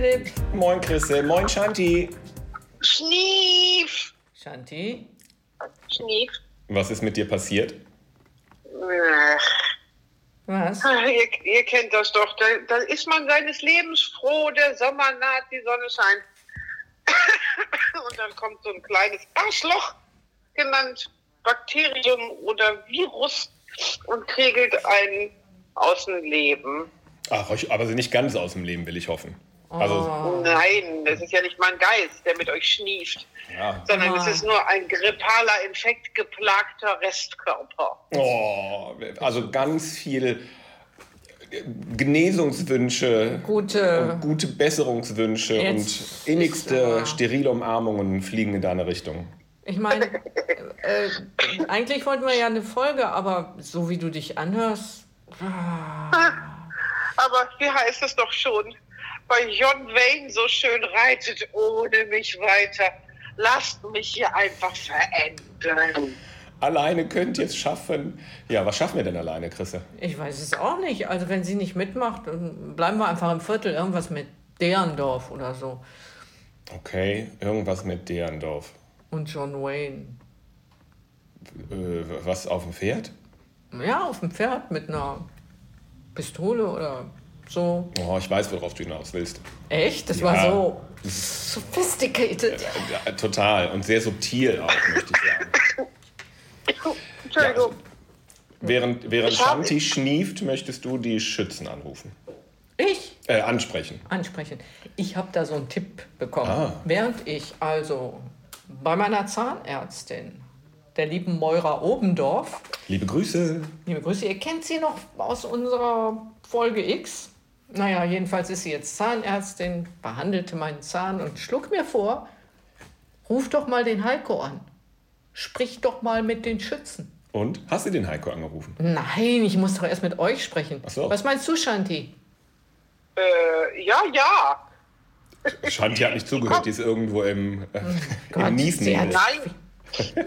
Philipp. Moin Chrisse, moin Shanti. Schnief. Shanti. Schnief. Was ist mit dir passiert? Was? Ihr, ihr kennt das doch. Da, da ist man seines Lebens froh, der Sommer naht, die Sonne scheint. Und dann kommt so ein kleines Arschloch, genannt Bakterium oder Virus, und kriegelt einen aus dem Leben. Ach, aber sie nicht ganz aus dem Leben, will ich hoffen. Also, Nein, das ist ja nicht mein Geist, der mit euch schnieft, ja. sondern Ah. es ist nur ein grippaler, infektgeplagter Restkörper. Oh, also ganz viel Genesungswünsche, Gute. und gute Besserungswünsche Jetzt und innigste sterile Umarmungen fliegen in deine Richtung. Ich meine, äh, äh, eigentlich wollten wir ja eine Folge, aber so wie du dich anhörst, Aber wie heißt es doch schon? Bei John Wayne so schön reitet ohne mich weiter. Lasst mich hier einfach verändern. Alleine könnt ihr es schaffen. Ja, was schaffen wir denn alleine, Chrisse? ich weiß es auch nicht. Also wenn sie nicht mitmacht, dann bleiben wir einfach im Viertel, irgendwas mit Derendorf oder so. Okay, irgendwas mit Derendorf. Und John Wayne. Äh, was auf dem Pferd? Ja, auf dem Pferd mit einer Pistole oder so. Oh, ich weiß, worauf du hinaus willst. Echt? Das Ja. war so sophisticated. Ja, total und sehr subtil auch, möchte ich sagen. Entschuldigung. Während, während Ich hab- Shanti schnieft, möchtest du die Schützen anrufen. Ich Äh, ansprechen. ansprechen. Ich habe da so einen Tipp bekommen. Ah. Während ich also bei meiner Zahnärztin, der lieben Moira Obendorf, Liebe Grüße. liebe Grüße, ihr kennt sie noch aus unserer Folge X. Naja, jedenfalls ist sie jetzt Zahnärztin, behandelte meinen Zahn und schlug mir vor, ruf doch mal den Heiko an. Sprich doch mal mit den Schützen. Und? Hast du den Heiko angerufen? Nein, ich muss doch erst mit euch sprechen. Ach so. Was meinst du, Shanti? Äh, ja, ja. Shanti hat nicht zugehört, die ist irgendwo im, äh, Gott, im sie Nein.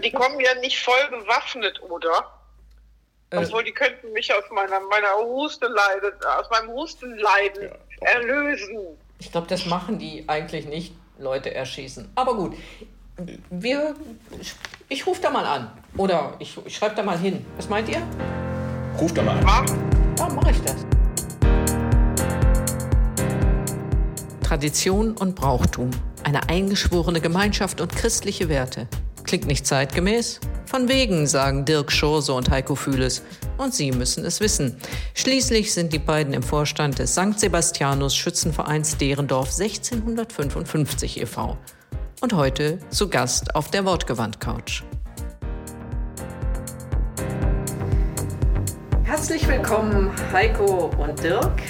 Die kommen ja nicht voll bewaffnet, oder? Äh. Obwohl, die könnten mich aus meiner, meiner Husteleiden, aus meinem Hustenleiden Ja. erlösen. Ich glaube, das machen die eigentlich nicht, Leute erschießen. Aber gut, wir, ich rufe da mal an. Oder ich, ich schreibe da mal hin. Was meint ihr? Ruf da mal an. Mach. Ja, mache ich das. Tradition und Brauchtum, eine eingeschworene Gemeinschaft und christliche Werte. Klingt nicht zeitgemäß? Von wegen, sagen Dirk Schurse und Heiko Fühles. Und Sie müssen es wissen. Schließlich sind die beiden im Vorstand des St. Sebastianus Schützenvereins Derendorf 1655 e.V. Und heute zu Gast auf der Wortgewandt-Couch. Herzlich willkommen, Heiko und Dirk.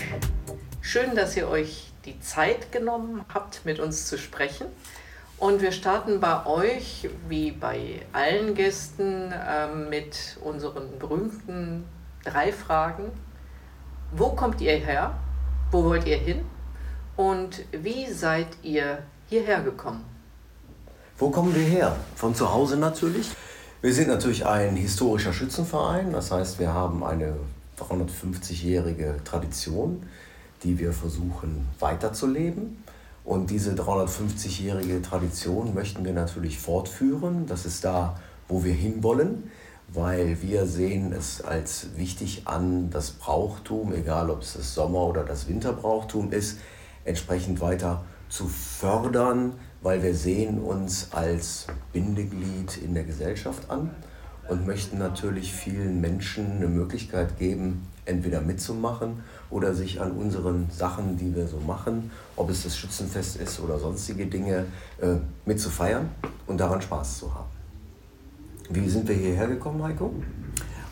Schön, dass ihr euch die Zeit genommen habt, mit uns zu sprechen. Und wir starten bei euch, wie bei allen Gästen, ähm, mit unseren berühmten drei Fragen. Wo kommt ihr her? Wo wollt ihr hin? Und wie seid ihr hierher gekommen? Wo kommen wir her? Von zu Hause natürlich. Wir sind natürlich ein historischer Schützenverein. Das heißt, wir haben eine 350-jährige Tradition, die wir versuchen weiterzuleben. Und diese 350-jährige Tradition möchten wir natürlich fortführen. Das ist da, wo wir hinwollen, weil wir sehen es als wichtig an, das Brauchtum, egal ob es das Sommer- oder das Winterbrauchtum ist, entsprechend weiter zu fördern, weil wir sehen uns als Bindeglied in der Gesellschaft an und möchten natürlich vielen Menschen eine Möglichkeit geben, entweder mitzumachen oder sich an unseren Sachen, die wir so machen, ob es das Schützenfest ist oder sonstige Dinge, äh, mitzufeiern und daran Spaß zu haben. Wie sind wir hierher gekommen, Heiko?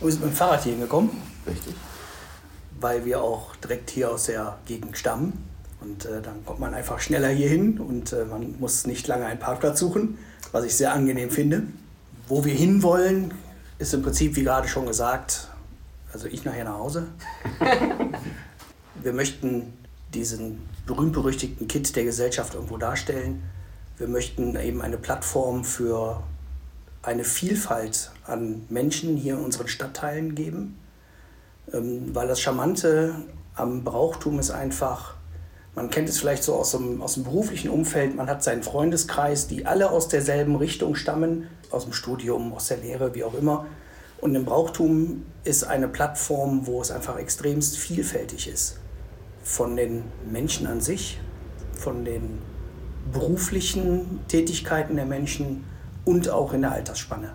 Wir sind mit dem Fahrrad hier hingekommen, Richtig? weil wir auch direkt hier aus der Gegend stammen. Und äh, dann kommt man einfach schneller hier hin und äh, man muss nicht lange einen Parkplatz suchen, was ich sehr angenehm finde. Wo wir hinwollen, ist im Prinzip, wie gerade schon gesagt, also ich nachher nach Hause. wir möchten diesen berühmt-berüchtigten Kit der Gesellschaft irgendwo darstellen. Wir möchten eben eine Plattform für eine Vielfalt an Menschen hier in unseren Stadtteilen geben, ähm, weil das Charmante am Brauchtum ist einfach, man kennt es vielleicht so aus dem, aus dem beruflichen Umfeld, man hat seinen Freundeskreis, die alle aus derselben Richtung stammen, aus dem Studium, aus der Lehre, wie auch immer. Und im Brauchtum ist eine Plattform, wo es einfach extremst vielfältig ist. Von den Menschen an sich, von den beruflichen Tätigkeiten der Menschen und auch in der Altersspanne.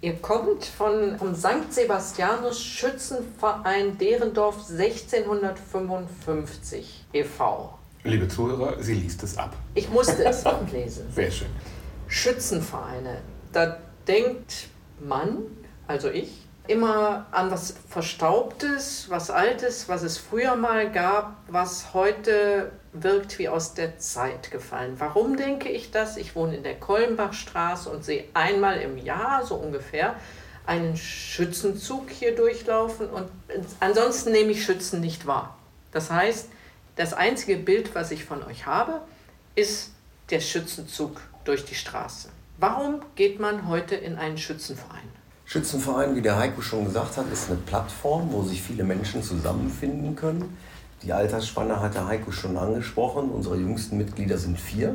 Ihr kommt von, vom St. Sebastianus Schützenverein Derendorf 1655 e.V. Liebe Zuhörer, sie liest es ab. Ich musste es ablesen. Sehr schön. Schützenvereine, da denkt man, also ich, immer an was Verstaubtes, was Altes, was es früher mal gab, was heute wirkt wie aus der Zeit gefallen. Warum denke ich das? Ich wohne in der Kollenbachstraße und sehe einmal im Jahr so ungefähr einen Schützenzug hier durchlaufen und ansonsten nehme ich Schützen nicht wahr. Das heißt, das einzige Bild, was ich von euch habe, ist der Schützenzug durch die Straße. Warum geht man heute in einen Schützenverein? Schützenverein, wie der Heiko schon gesagt hat, ist eine Plattform, wo sich viele Menschen zusammenfinden können. Die Altersspanne hat der Heiko schon angesprochen. Unsere jüngsten Mitglieder sind vier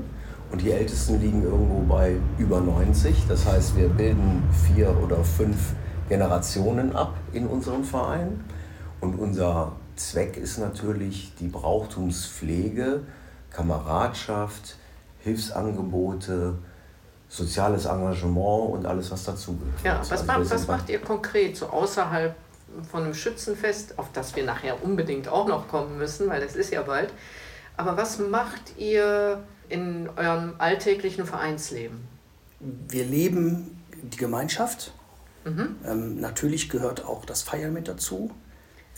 und die ältesten liegen irgendwo bei über 90. Das heißt, wir bilden vier oder fünf Generationen ab in unserem Verein. Und unser Zweck ist natürlich die Brauchtumspflege, Kameradschaft, Hilfsangebote, soziales Engagement und alles, was dazugehört. Ja, was, also macht, was macht ihr konkret so außerhalb von einem Schützenfest, auf das wir nachher unbedingt auch noch kommen müssen, weil es ist ja bald. Aber was macht ihr in eurem alltäglichen Vereinsleben? Wir leben die Gemeinschaft. Mhm. Ähm, natürlich gehört auch das Feiern mit dazu.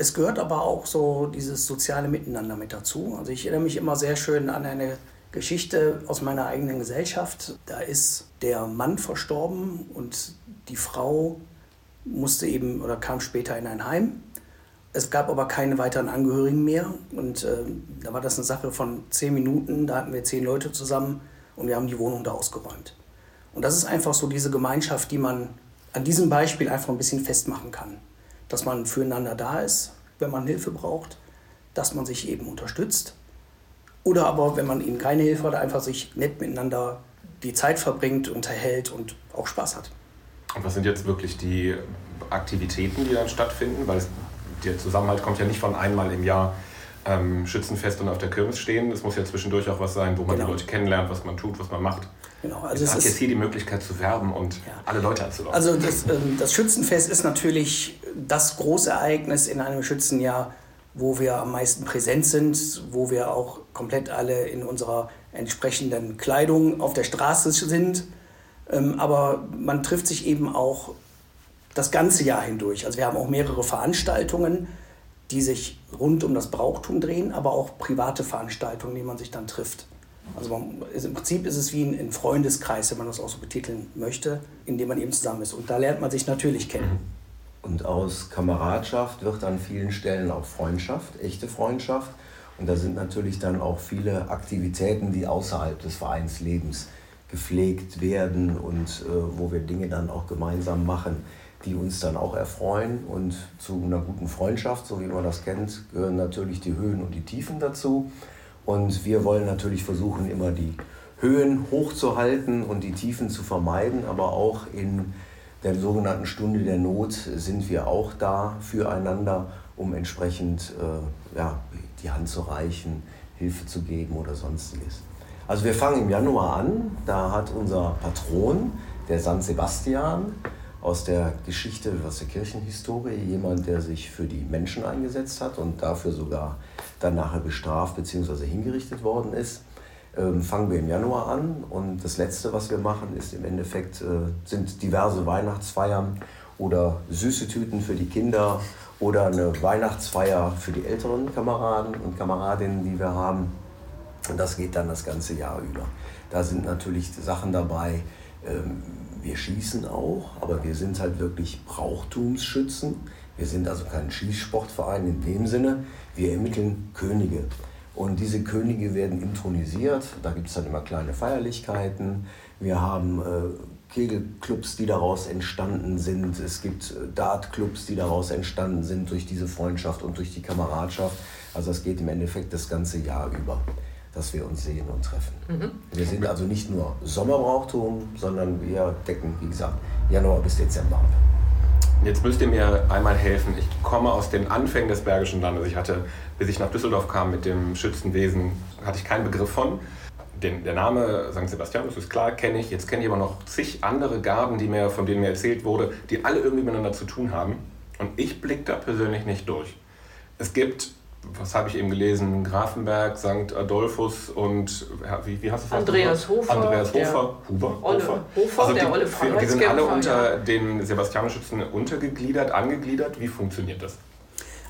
Es gehört aber auch so dieses soziale Miteinander mit dazu. Also ich erinnere mich immer sehr schön an eine Geschichte aus meiner eigenen Gesellschaft. Da ist der Mann verstorben und die Frau musste eben oder kam später in ein Heim. Es gab aber keine weiteren Angehörigen mehr und äh, da war das eine Sache von zehn Minuten. Da hatten wir zehn Leute zusammen und wir haben die Wohnung da ausgeräumt. Und das ist einfach so diese Gemeinschaft, die man an diesem Beispiel einfach ein bisschen festmachen kann. Dass man füreinander da ist, wenn man Hilfe braucht, dass man sich eben unterstützt oder aber, wenn man ihnen keine Hilfe hat, einfach sich nett miteinander die Zeit verbringt, unterhält und auch Spaß hat. Und was sind jetzt wirklich die Aktivitäten, die dann stattfinden? Weil es, der Zusammenhalt kommt ja nicht von einmal im Jahr ähm, Schützenfest und auf der Kirmes stehen. Es muss ja zwischendurch auch was sein, wo man genau. die Leute kennenlernt, was man tut, was man macht. Genau, also es hat jetzt hier die Möglichkeit zu werben und ja. alle Leute anzulocken. Also das, ähm, das Schützenfest ist natürlich das große Ereignis in einem Schützenjahr, wo wir am meisten präsent sind, wo wir auch komplett alle in unserer entsprechenden Kleidung auf der Straße sind. Ähm, aber man trifft sich eben auch das ganze Jahr hindurch. Also wir haben auch mehrere Veranstaltungen, die sich rund um das Brauchtum drehen, aber auch private Veranstaltungen, die man sich dann trifft. Also man, im Prinzip ist es wie ein, ein Freundeskreis, wenn man das auch so betiteln möchte, in dem man eben zusammen ist. Und da lernt man sich natürlich kennen. Und aus Kameradschaft wird an vielen Stellen auch Freundschaft, echte Freundschaft. Und da sind natürlich dann auch viele Aktivitäten, die außerhalb des Vereinslebens gepflegt werden und äh, wo wir Dinge dann auch gemeinsam machen, die uns dann auch erfreuen. Und zu einer guten Freundschaft, so wie man das kennt, gehören natürlich die Höhen und die Tiefen dazu. Und wir wollen natürlich versuchen, immer die Höhen hochzuhalten und die Tiefen zu vermeiden, aber auch in der sogenannten Stunde der Not sind wir auch da füreinander, um entsprechend äh, ja, die Hand zu reichen, Hilfe zu geben oder sonstiges. Also wir fangen im Januar an, da hat unser Patron, der San Sebastian, aus der Geschichte, aus der Kirchenhistorie, jemand, der sich für die Menschen eingesetzt hat und dafür sogar dann nachher bestraft bzw. hingerichtet worden ist ähm, fangen wir im Januar an und das Letzte, was wir machen, ist im Endeffekt, äh, sind diverse Weihnachtsfeiern oder süße Tüten für die Kinder oder eine Weihnachtsfeier für die älteren Kameraden und Kameradinnen, die wir haben. Und das geht dann das ganze Jahr über. Da sind natürlich Sachen dabei, ähm, wir schießen auch, aber wir sind halt wirklich Brauchtumsschützen. Wir sind also kein Schießsportverein in dem Sinne. Wir ermitteln Könige. Und diese Könige werden intronisiert. Da gibt es dann immer kleine Feierlichkeiten. Wir haben äh, Kegelclubs, die daraus entstanden sind. Es gibt äh, Dartclubs, die daraus entstanden sind durch diese Freundschaft und durch die Kameradschaft. Also es geht im Endeffekt das ganze Jahr über, dass wir uns sehen und treffen. Mhm. Wir sind also nicht nur Sommerbrauchtum, sondern wir decken, wie gesagt, Januar bis Dezember ab. Jetzt müsst ihr mir einmal helfen. Ich komme aus den Anfängen des Bergischen Landes. Ich hatte, bis ich nach Düsseldorf kam mit dem Schützenwesen, hatte ich keinen Begriff von. Den, der Name St. Sebastian, das ist klar, kenne ich. Jetzt kenne ich aber noch zig andere Garden, die mir, von denen mir erzählt wurde, die alle irgendwie miteinander zu tun haben. Und ich blicke da persönlich nicht durch. Es gibt was habe ich eben gelesen? Grafenberg, St. Adolphus und wie, wie hast du Andreas Hofer. Andreas Hofer. Huber? Olle, Hofer. Hofer also der die, Olle Die sind alle unter den Sebastianschützen untergegliedert, angegliedert. Wie funktioniert das?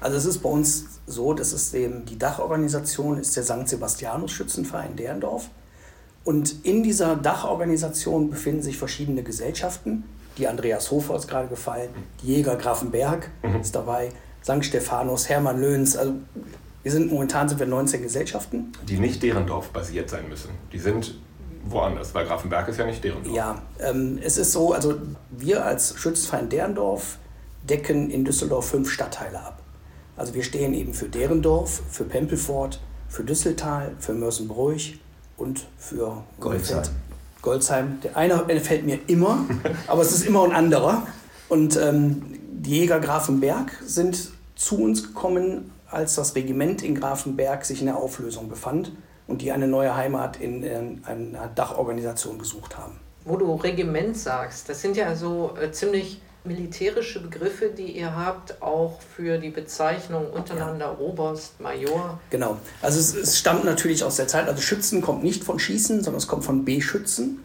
Also es ist bei uns so, dass es eben die Dachorganisation ist der St. Sebastianus Schützenverein Derendorf. Und in dieser Dachorganisation befinden sich verschiedene Gesellschaften. Die Andreas Hofer ist gerade gefallen, die Jäger Grafenberg mhm. ist dabei, St. Stephanus, Hermann Löhns. Also wir sind momentan sind wir 19 Gesellschaften. Die nicht deren Dorf basiert sein müssen. Die sind woanders, weil Grafenberg ist ja nicht deren Dorf. Ja, ähm, es ist so, also wir als Schützenverein Derendorf decken in Düsseldorf fünf Stadtteile ab. Also wir stehen eben für Derendorf, für Pempelfort, für Düsseltal, für Mörsenbräuch und für Goldsheim. Goldsheim. Der eine fällt mir immer, aber es ist immer ein anderer. Und ähm, die Jäger Grafenberg sind zu uns gekommen, als das Regiment in Grafenberg sich in der Auflösung befand und die eine neue Heimat in, in einer Dachorganisation gesucht haben. Wo du Regiment sagst, das sind ja so äh, ziemlich militärische Begriffe, die ihr habt, auch für die Bezeichnung untereinander ja. Oberst, Major. Genau. Also es, es, stammt natürlich aus der Zeit, also Schützen kommt nicht von Schießen, sondern es kommt von B-Schützen.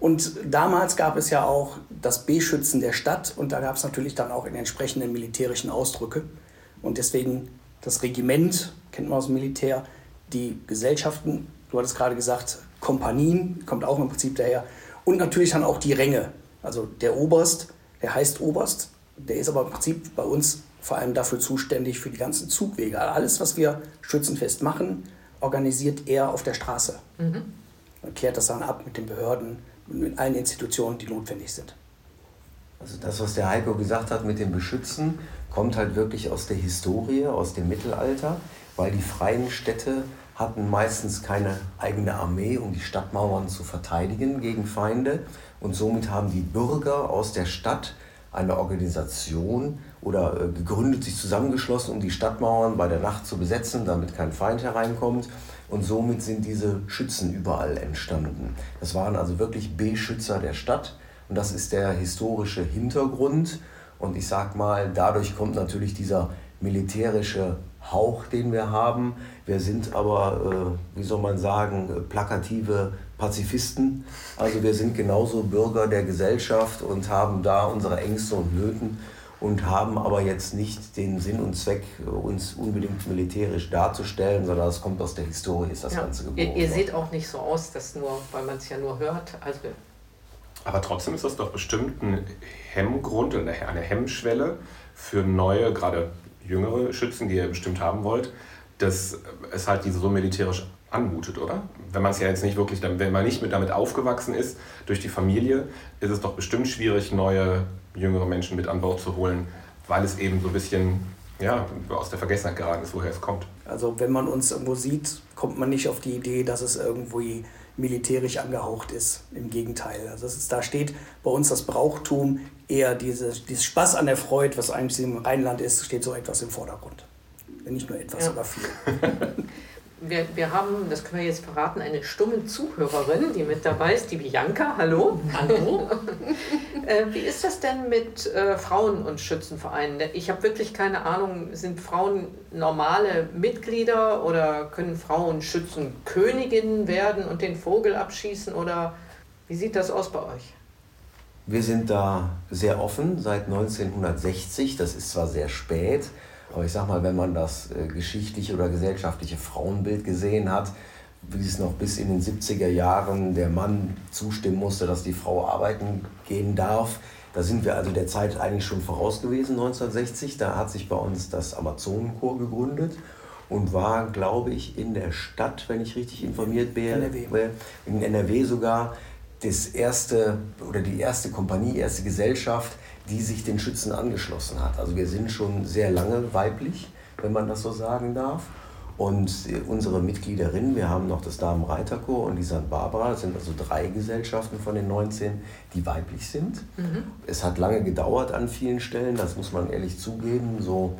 Und damals gab es ja auch das B-Schützen der Stadt und da gab es natürlich dann auch in entsprechenden militärischen Ausdrücke. Und deswegen das Regiment, kennt man aus dem Militär, die Gesellschaften, du hattest gerade gesagt, Kompanien, kommt auch im Prinzip daher. Und natürlich dann auch die Ränge. Also der Oberst, der heißt Oberst, der ist aber im Prinzip bei uns vor allem dafür zuständig für die ganzen Zugwege. Alles, was wir schützenfest machen, organisiert er auf der Straße. Mhm. Man klärt das dann ab mit den Behörden, mit allen Institutionen, die notwendig sind. Also das, was der Heiko gesagt hat mit dem Beschützen, kommt halt wirklich aus der Historie, aus dem Mittelalter, weil die freien Städte hatten meistens keine eigene Armee, um die Stadtmauern zu verteidigen gegen Feinde. Und somit haben die Bürger aus der Stadt eine Organisation oder äh, gegründet, sich zusammengeschlossen, um die Stadtmauern bei der Nacht zu besetzen, damit kein Feind hereinkommt. Und somit sind diese Schützen überall entstanden. Das waren also wirklich Beschützer der Stadt. Und das ist der historische Hintergrund. Und ich sag mal, dadurch kommt natürlich dieser militärische Hauch, den wir haben. Wir sind aber, äh, wie soll man sagen, plakative Pazifisten. Also wir sind genauso Bürger der Gesellschaft und haben da unsere Ängste und Nöten und haben aber jetzt nicht den Sinn und Zweck, uns unbedingt militärisch darzustellen, sondern das kommt aus der Historie, ist das ja. Ganze geboren. Ihr, ihr seht auch nicht so aus, dass nur, weil man es ja nur hört. Also aber trotzdem ist das doch bestimmt ein Hemmgrund oder eine Hemmschwelle für neue, gerade jüngere Schützen, die ihr bestimmt haben wollt, dass es halt diese so militärisch anmutet, oder? Wenn man es ja jetzt nicht wirklich, wenn man nicht mit damit aufgewachsen ist, durch die Familie, ist es doch bestimmt schwierig, neue jüngere Menschen mit an Bord zu holen, weil es eben so ein bisschen ja, aus der Vergessenheit geraten ist, woher es kommt. Also wenn man uns irgendwo sieht, kommt man nicht auf die Idee, dass es irgendwie militärisch angehaucht ist. Im Gegenteil. Also ist, da steht bei uns das Brauchtum eher dieses, dieses Spaß an der Freude, was eigentlich im Rheinland ist, steht so etwas im Vordergrund. Nicht nur etwas, ja. sogar viel. wir, wir haben, das können wir jetzt verraten, eine stumme Zuhörerin, die mit dabei ist, die Bianca. Hallo. Hallo. äh, wie ist das denn mit äh, Frauen- und Schützenvereinen? Ich habe wirklich keine Ahnung, sind Frauen normale Mitglieder oder können Frauen Schützenköniginnen werden und den Vogel abschießen oder wie sieht das aus bei euch? Wir sind da sehr offen seit 1960. Das ist zwar sehr spät, aber ich sag mal, wenn man das äh, geschichtliche oder gesellschaftliche Frauenbild gesehen hat, wie es noch bis in den 70er Jahren der Mann zustimmen musste, dass die Frau arbeiten gehen darf. Da sind wir also der Zeit eigentlich schon voraus gewesen, 1960. Da hat sich bei uns das Amazonenchor gegründet und war, glaube ich, in der Stadt, wenn ich richtig informiert bin, NRW. in NRW sogar, das erste oder die erste Kompanie, erste Gesellschaft, die sich den Schützen angeschlossen hat. Also wir sind schon sehr lange weiblich, wenn man das so sagen darf. Und unsere Mitgliederinnen, wir haben noch das Damenreiterchor und die St. Barbara, das sind also drei Gesellschaften von den 19, die weiblich sind. Mhm. Es hat lange gedauert an vielen Stellen, das muss man ehrlich zugeben. So,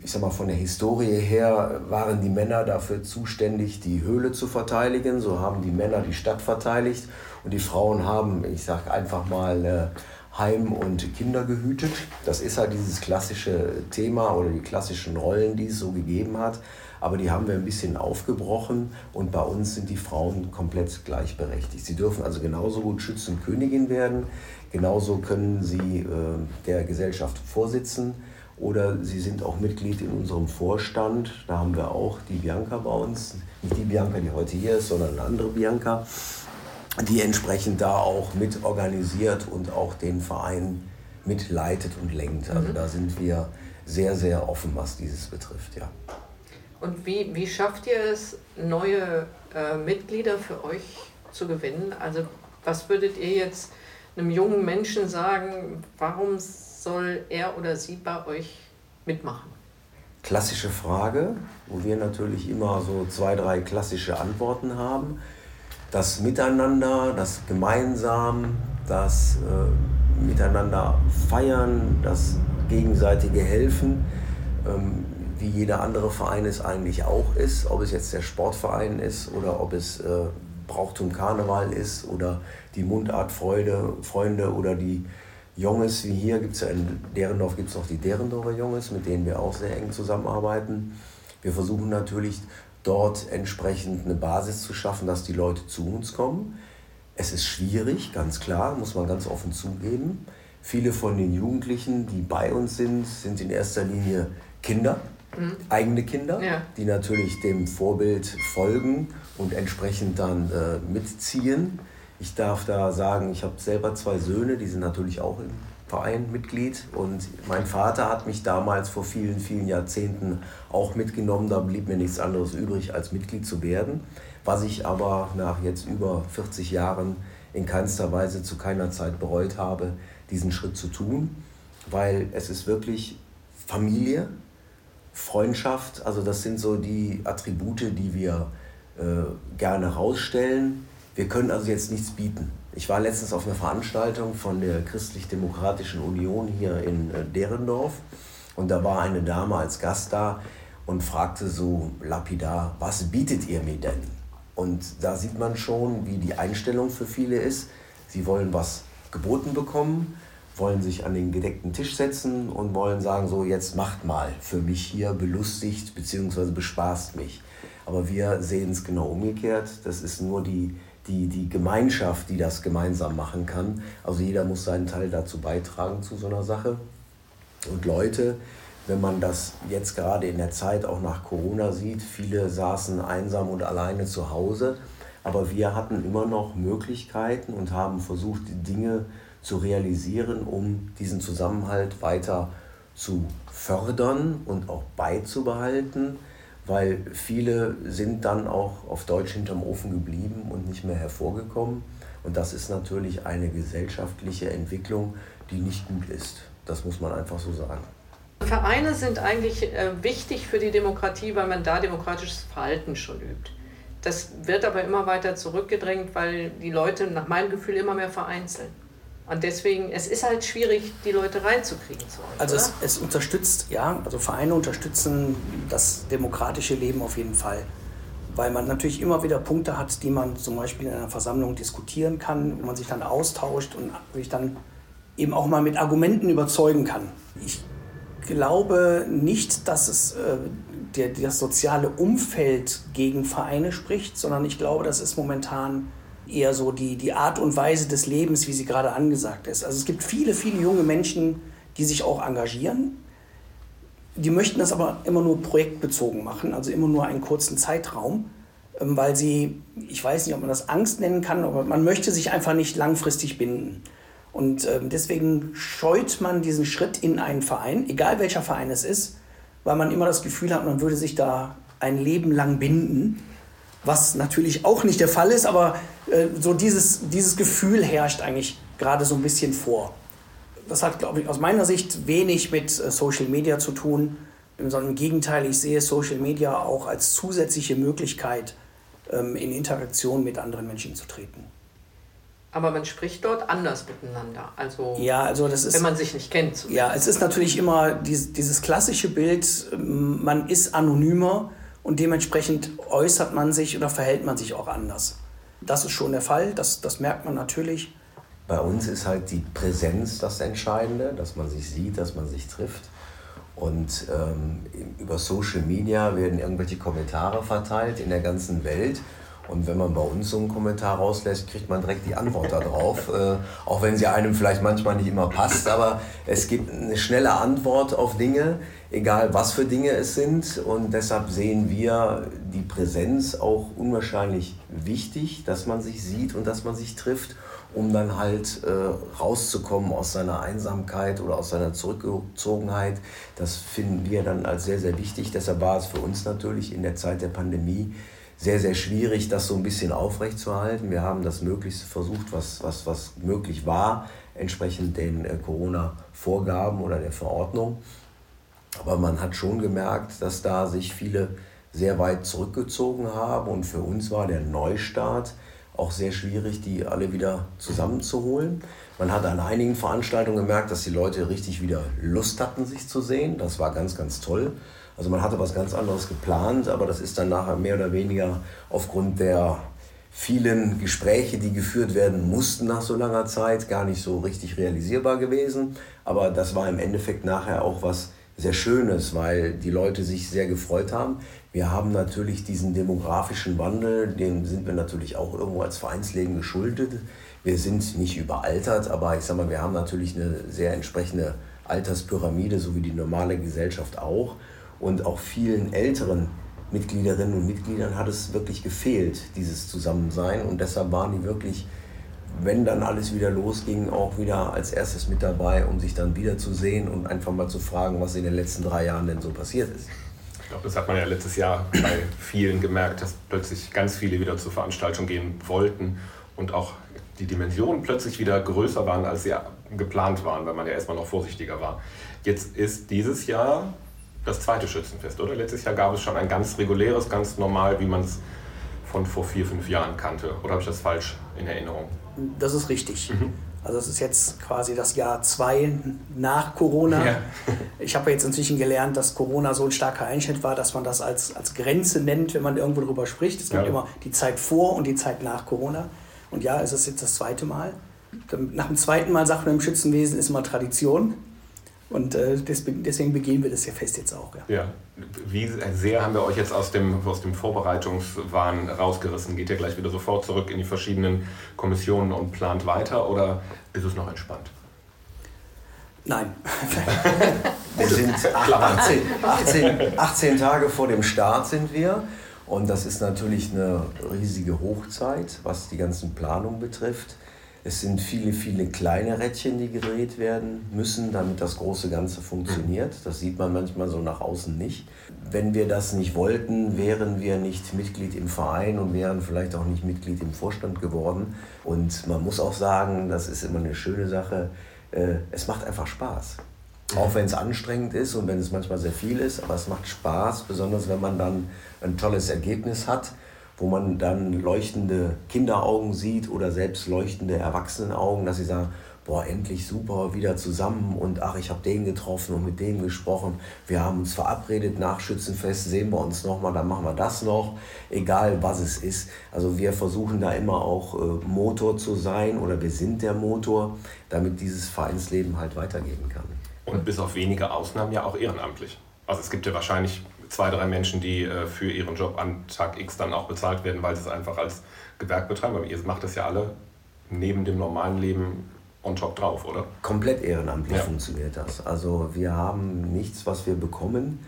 ich sag mal, von der Historie her waren die Männer dafür zuständig, die Höhle zu verteidigen. So haben die Männer die Stadt verteidigt und die Frauen haben, ich sag einfach mal, äh, Heim und Kinder gehütet. Das ist halt dieses klassische Thema oder die klassischen Rollen, die es so gegeben hat. Aber die haben wir ein bisschen aufgebrochen und bei uns sind die Frauen komplett gleichberechtigt. Sie dürfen also genauso gut Schützenkönigin werden, genauso können sie äh, der Gesellschaft vorsitzen oder sie sind auch Mitglied in unserem Vorstand. Da haben wir auch die Bianca bei uns, nicht die Bianca, die heute hier ist, sondern eine andere Bianca die entsprechend da auch mit organisiert und auch den Verein mitleitet und lenkt. Also mhm. da sind wir sehr, sehr offen, was dieses betrifft, ja. Und wie, wie schafft ihr es, neue äh, Mitglieder für euch zu gewinnen? Also was würdet ihr jetzt einem jungen Menschen sagen, warum soll er oder sie bei euch mitmachen? Klassische Frage, wo wir natürlich immer so zwei, drei klassische Antworten haben das Miteinander, das Gemeinsam, das äh, Miteinander feiern, das gegenseitige Helfen, ähm, wie jeder andere Verein es eigentlich auch ist, ob es jetzt der Sportverein ist oder ob es äh, Brauchtum Karneval ist oder die Mundart Freude, Freunde oder die Junges, wie hier gibt es ja in Derendorf gibt es noch die Derendorfer Junges, mit denen wir auch sehr eng zusammenarbeiten. Wir versuchen natürlich dort entsprechend eine Basis zu schaffen, dass die Leute zu uns kommen. Es ist schwierig, ganz klar, muss man ganz offen zugeben. Viele von den Jugendlichen, die bei uns sind, sind in erster Linie Kinder, mhm. eigene Kinder, ja. die natürlich dem Vorbild folgen und entsprechend dann äh, mitziehen. Ich darf da sagen, ich habe selber zwei Söhne, die sind natürlich auch im Verein Mitglied und mein Vater hat mich damals vor vielen, vielen Jahrzehnten auch mitgenommen. Da blieb mir nichts anderes übrig, als Mitglied zu werden, was ich aber nach jetzt über 40 Jahren in keinster Weise zu keiner Zeit bereut habe, diesen Schritt zu tun, weil es ist wirklich Familie, Freundschaft, also das sind so die Attribute, die wir äh, gerne herausstellen. Wir können also jetzt nichts bieten. Ich war letztens auf einer Veranstaltung von der Christlich-Demokratischen Union hier in äh, Derendorf und da war eine Dame als Gast da und fragte so lapidar, was bietet ihr mir denn? Und da sieht man schon, wie die Einstellung für viele ist. Sie wollen was geboten bekommen, wollen sich an den gedeckten Tisch setzen und wollen sagen, so jetzt macht mal für mich hier, belustigt bzw. bespaßt mich. Aber wir sehen es genau umgekehrt. Das ist nur die die, die Gemeinschaft, die das gemeinsam machen kann. Also jeder muss seinen Teil dazu beitragen zu so einer Sache. Und Leute, wenn man das jetzt gerade in der Zeit auch nach Corona sieht, viele saßen einsam und alleine zu Hause, aber wir hatten immer noch Möglichkeiten und haben versucht, Dinge zu realisieren, um diesen Zusammenhalt weiter zu fördern und auch beizubehalten weil viele sind dann auch auf Deutsch hinterm Ofen geblieben und nicht mehr hervorgekommen. Und das ist natürlich eine gesellschaftliche Entwicklung, die nicht gut ist. Das muss man einfach so sagen. Vereine sind eigentlich äh, wichtig für die Demokratie, weil man da demokratisches Verhalten schon übt. Das wird aber immer weiter zurückgedrängt, weil die Leute nach meinem Gefühl immer mehr vereinzeln. Und deswegen, es ist halt schwierig, die Leute reinzukriegen zu uns. Also es, es, unterstützt, ja, also Vereine unterstützen das demokratische Leben auf jeden Fall. Weil man natürlich immer wieder Punkte hat, die man zum Beispiel in einer Versammlung diskutieren kann, wo man sich dann austauscht und sich dann eben auch mal mit Argumenten überzeugen kann. Ich glaube nicht, dass es äh, der, das soziale Umfeld gegen Vereine spricht, sondern ich glaube, das ist momentan eher so die, die Art und Weise des Lebens, wie sie gerade angesagt ist. Also es gibt viele, viele junge Menschen, die sich auch engagieren. Die möchten das aber immer nur projektbezogen machen, also immer nur einen kurzen Zeitraum, ähm, weil sie, ich weiß nicht, ob man das Angst nennen kann, aber man möchte sich einfach nicht langfristig binden. Und ähm, deswegen scheut man diesen Schritt in einen Verein, egal welcher Verein es ist, weil man immer das Gefühl hat, man würde sich da ein Leben lang binden was natürlich auch nicht der Fall ist, aber äh, so dieses, dieses Gefühl herrscht eigentlich gerade so ein bisschen vor. Das hat, glaube ich, aus meiner Sicht wenig mit äh, Social Media zu tun, sondern im Gegenteil, ich sehe Social Media auch als zusätzliche Möglichkeit, ähm, in Interaktion mit anderen Menschen zu treten. Aber man spricht dort anders miteinander. Also, ja, also das ist, wenn man sich nicht kennt. Zumindest. Ja, es ist natürlich immer dieses, dieses klassische Bild, ähm, man ist anonymer und dementsprechend äußert man sich oder verhält man sich auch anders. Das ist schon der Fall, das, das merkt man natürlich. Bei uns ist halt die Präsenz das Entscheidende, dass man sich sieht, dass man sich trifft. Und ähm, über Social Media werden irgendwelche Kommentare verteilt in der ganzen Welt. Und wenn man bei uns so einen Kommentar rauslässt, kriegt man direkt die Antwort darauf. äh, auch wenn sie einem vielleicht manchmal nicht immer passt, aber es gibt eine schnelle Antwort auf Dinge, egal was für Dinge es sind. Und deshalb sehen wir die Präsenz auch unwahrscheinlich wichtig, dass man sich sieht und dass man sich trifft, um dann halt äh, rauszukommen aus seiner Einsamkeit oder aus seiner Zurückgezogenheit. Das finden wir dann als sehr, sehr wichtig. Deshalb war es für uns natürlich in der Zeit der Pandemie sehr, sehr schwierig, das so ein bisschen aufrechtzuerhalten. Wir haben das Möglichste versucht, was, was, was möglich war, entsprechend den äh, Corona-Vorgaben oder der Verordnung. Aber man hat schon gemerkt, dass da sich viele sehr weit zurückgezogen haben und für uns war der Neustart auch sehr schwierig, die alle wieder zusammenzuholen. Man hat an einigen Veranstaltungen gemerkt, dass die Leute richtig wieder Lust hatten, sich zu sehen. Das war ganz, ganz toll. Also man hatte was ganz anderes geplant, aber das ist dann nachher mehr oder weniger aufgrund der vielen Gespräche, die geführt werden mussten nach so langer Zeit, gar nicht so richtig realisierbar gewesen. Aber das war im Endeffekt nachher auch was sehr Schönes, weil die Leute sich sehr gefreut haben. Wir haben natürlich diesen demografischen Wandel, dem sind wir natürlich auch irgendwo als Vereinsleben geschuldet. Wir sind nicht überaltert, aber ich sag mal, wir haben natürlich eine sehr entsprechende Alterspyramide, so wie die normale Gesellschaft auch und auch vielen älteren Mitgliederinnen und Mitgliedern hat es wirklich gefehlt, dieses Zusammensein. Und deshalb waren die wirklich, wenn dann alles wieder losging, auch wieder als erstes mit dabei, um sich dann wiederzusehen und einfach mal zu fragen, was in den letzten drei Jahren denn so passiert ist. Ich glaube, das hat man ja letztes Jahr bei vielen gemerkt, dass plötzlich ganz viele wieder zur Veranstaltung gehen wollten und auch die Dimensionen plötzlich wieder größer waren, als sie geplant waren, weil man ja erstmal noch vorsichtiger war. Jetzt ist dieses Jahr das zweite Schützenfest, oder? Letztes Jahr gab es schon ein ganz reguläres, ganz normal, wie man es von vor vier, fünf Jahren kannte. Oder habe ich das falsch in Erinnerung? Das ist richtig. Mhm. Also es ist jetzt quasi das Jahr zwei nach Corona. Ja. Ich habe jetzt inzwischen gelernt, dass Corona so ein starker Einschnitt war, dass man das als, als Grenze nennt, wenn man irgendwo darüber spricht. Es gibt ja. immer die Zeit vor und die Zeit nach Corona. Und ja, es ist jetzt das zweite Mal. Nach dem zweiten Mal sagt man im Schützenwesen ist immer Tradition. Und äh, deswegen begehen wir das ja fest jetzt auch. Ja. ja. Wie sehr haben wir euch jetzt aus dem, aus dem Vorbereitungswahn rausgerissen? Geht ihr gleich wieder sofort zurück in die verschiedenen Kommissionen und plant weiter oder ist es noch entspannt? Nein. wir sind 18, 18, 18 Tage vor dem Start sind wir. Und das ist natürlich eine riesige Hochzeit, was die ganzen Planungen betrifft. Es sind viele, viele kleine Rädchen, die gedreht werden müssen, damit das große Ganze funktioniert. Das sieht man manchmal so nach außen nicht. Wenn wir das nicht wollten, wären wir nicht Mitglied im Verein und wären vielleicht auch nicht Mitglied im Vorstand geworden. Und man muss auch sagen, das ist immer eine schöne Sache, äh, es macht einfach Spaß. Auch wenn es anstrengend ist und wenn es manchmal sehr viel ist, aber es macht Spaß, besonders wenn man dann ein tolles Ergebnis hat wo man dann leuchtende Kinderaugen sieht oder selbst leuchtende Erwachsenenaugen, dass sie sagen, boah, endlich super, wieder zusammen und ach, ich habe den getroffen und mit dem gesprochen. Wir haben uns verabredet nach Schützenfest, sehen wir uns nochmal, dann machen wir das noch, egal was es ist. Also wir versuchen da immer auch äh, Motor zu sein oder wir sind der Motor, damit dieses Vereinsleben halt weitergehen kann. Und bis auf wenige Ausnahmen ja auch ehrenamtlich. Also es gibt ja wahrscheinlich zwei, drei Menschen, die äh, für ihren Job an Tag X dann auch bezahlt werden, weil sie es einfach als Gewerk betreiben. Aber ihr macht das ja alle neben dem normalen Leben on top drauf, oder? Komplett ehrenamtlich ja. funktioniert das. Also wir haben nichts, was wir bekommen.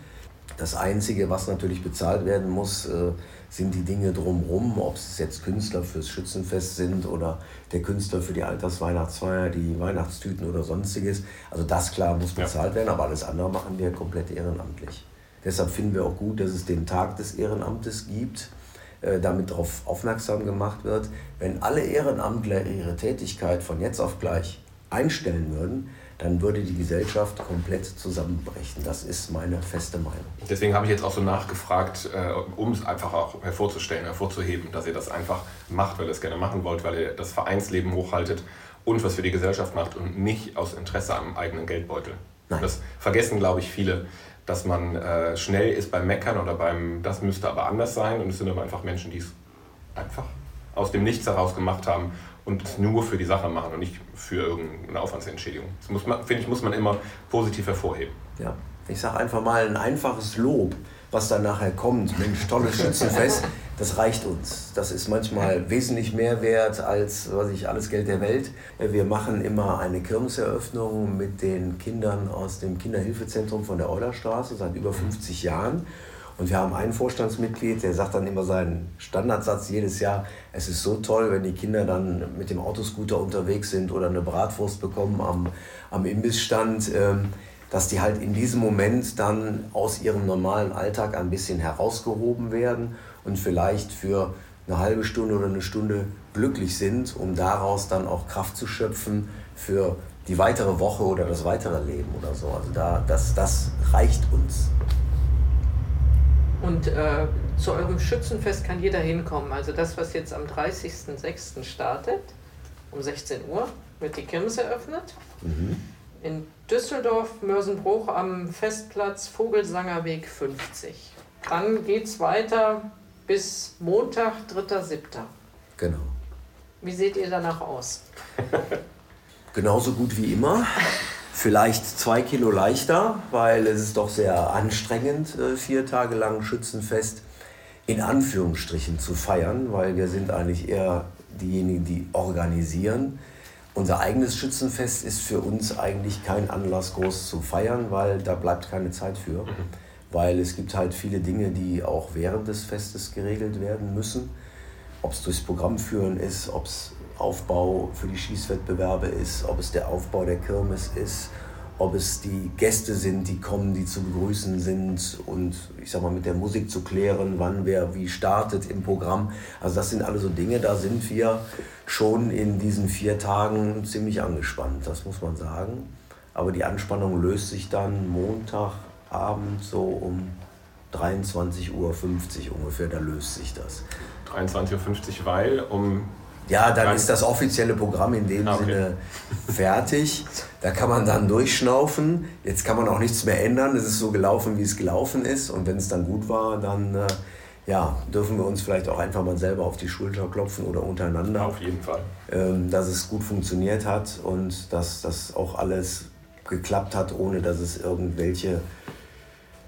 Das Einzige, was natürlich bezahlt werden muss, äh, sind die Dinge drumherum, ob es jetzt Künstler fürs Schützenfest sind oder der Künstler für die Altersweihnachtsfeier, die Weihnachtstüten oder sonstiges. Also das klar muss bezahlt ja. werden, aber alles andere machen wir komplett ehrenamtlich. Deshalb finden wir auch gut, dass es den Tag des Ehrenamtes gibt, äh, damit darauf aufmerksam gemacht wird. Wenn alle Ehrenamtler ihre Tätigkeit von jetzt auf gleich einstellen würden, dann würde die Gesellschaft komplett zusammenbrechen. Das ist meine feste Meinung. Deswegen habe ich jetzt auch so nachgefragt, äh, um es einfach auch hervorzustellen, hervorzuheben, dass ihr das einfach macht, weil ihr es gerne machen wollt, weil ihr das Vereinsleben hochhaltet und was für die Gesellschaft macht und nicht aus Interesse am eigenen Geldbeutel. Nein. Das vergessen, glaube ich, viele, dass man äh, schnell ist beim Meckern oder beim, das müsste aber anders sein. Und es sind aber einfach Menschen, die es einfach aus dem Nichts heraus gemacht haben und es nur für die Sache machen und nicht für irgendeine Aufwandsentschädigung. Das finde ich, muss man immer positiv hervorheben. Ja, ich sage einfach mal ein einfaches Lob, was dann nachher kommt. Mensch, tolles Schützenfest, das reicht uns. Das ist manchmal wesentlich mehr wert als was ich, alles Geld der Welt. Wir machen immer eine Kirmeseröffnung mit den Kindern aus dem Kinderhilfezentrum von der Eulerstraße seit über 50 Jahren. Und wir haben einen Vorstandsmitglied, der sagt dann immer seinen Standardsatz jedes Jahr, es ist so toll, wenn die Kinder dann mit dem Autoscooter unterwegs sind oder eine Bratwurst bekommen am, am Imbissstand, ähm, dass die halt in diesem Moment dann aus ihrem normalen Alltag ein bisschen herausgehoben werden und vielleicht für eine halbe Stunde oder eine Stunde glücklich sind, um daraus dann auch Kraft zu schöpfen für die weitere Woche oder das weitere Leben oder so. Also da, das, das reicht uns. Und äh, zu eurem Schützenfest kann jeder hinkommen. Also das, was jetzt am 30.06. startet, um 16 Uhr, wird die Kirmes eröffnet. Mhm. In Düsseldorf, Mörsenbruch am Festplatz Vogelsangerweg 50. Dann geht es weiter bis Montag, 3.07. Genau. Wie seht ihr danach aus? Genauso gut wie immer. Vielleicht zwei Kilo leichter, weil es ist doch sehr anstrengend, äh, vier Tage lang Schützenfest in Anführungsstrichen zu feiern, weil wir sind eigentlich eher diejenigen, die organisieren. Unser eigenes Schützenfest ist für uns eigentlich kein Anlass, groß zu feiern, weil da bleibt keine Zeit für. Mhm. Weil es gibt halt viele Dinge, die auch während des Festes geregelt werden müssen. Ob es durchs Programm führen ist, ob es Aufbau für die Schießwettbewerbe ist, ob es der Aufbau der Kirmes ist, ob es die Gäste sind, die kommen, die zu begrüßen sind und ich sag mal mit der Musik zu klären, wann wer wie startet im Programm. Also das sind alle so Dinge, da sind wir schon in diesen vier Tagen ziemlich angespannt, das muss man sagen. Aber die Anspannung löst sich dann Montagabend so um 23.50 Uhr ungefähr, da löst sich das. 23.50 Uhr, weil um ja, dann ist das offizielle Programm in dem ah, okay. Sinne fertig. Da kann man dann durchschnaufen. Jetzt kann man auch nichts mehr ändern. Es ist so gelaufen, wie es gelaufen ist. Und wenn es dann gut war, dann äh, ja, dürfen wir uns vielleicht auch einfach mal selber auf die Schulter klopfen oder untereinander. Auf jeden Fall. Ähm, dass es gut funktioniert hat und dass das auch alles geklappt hat, ohne dass es irgendwelche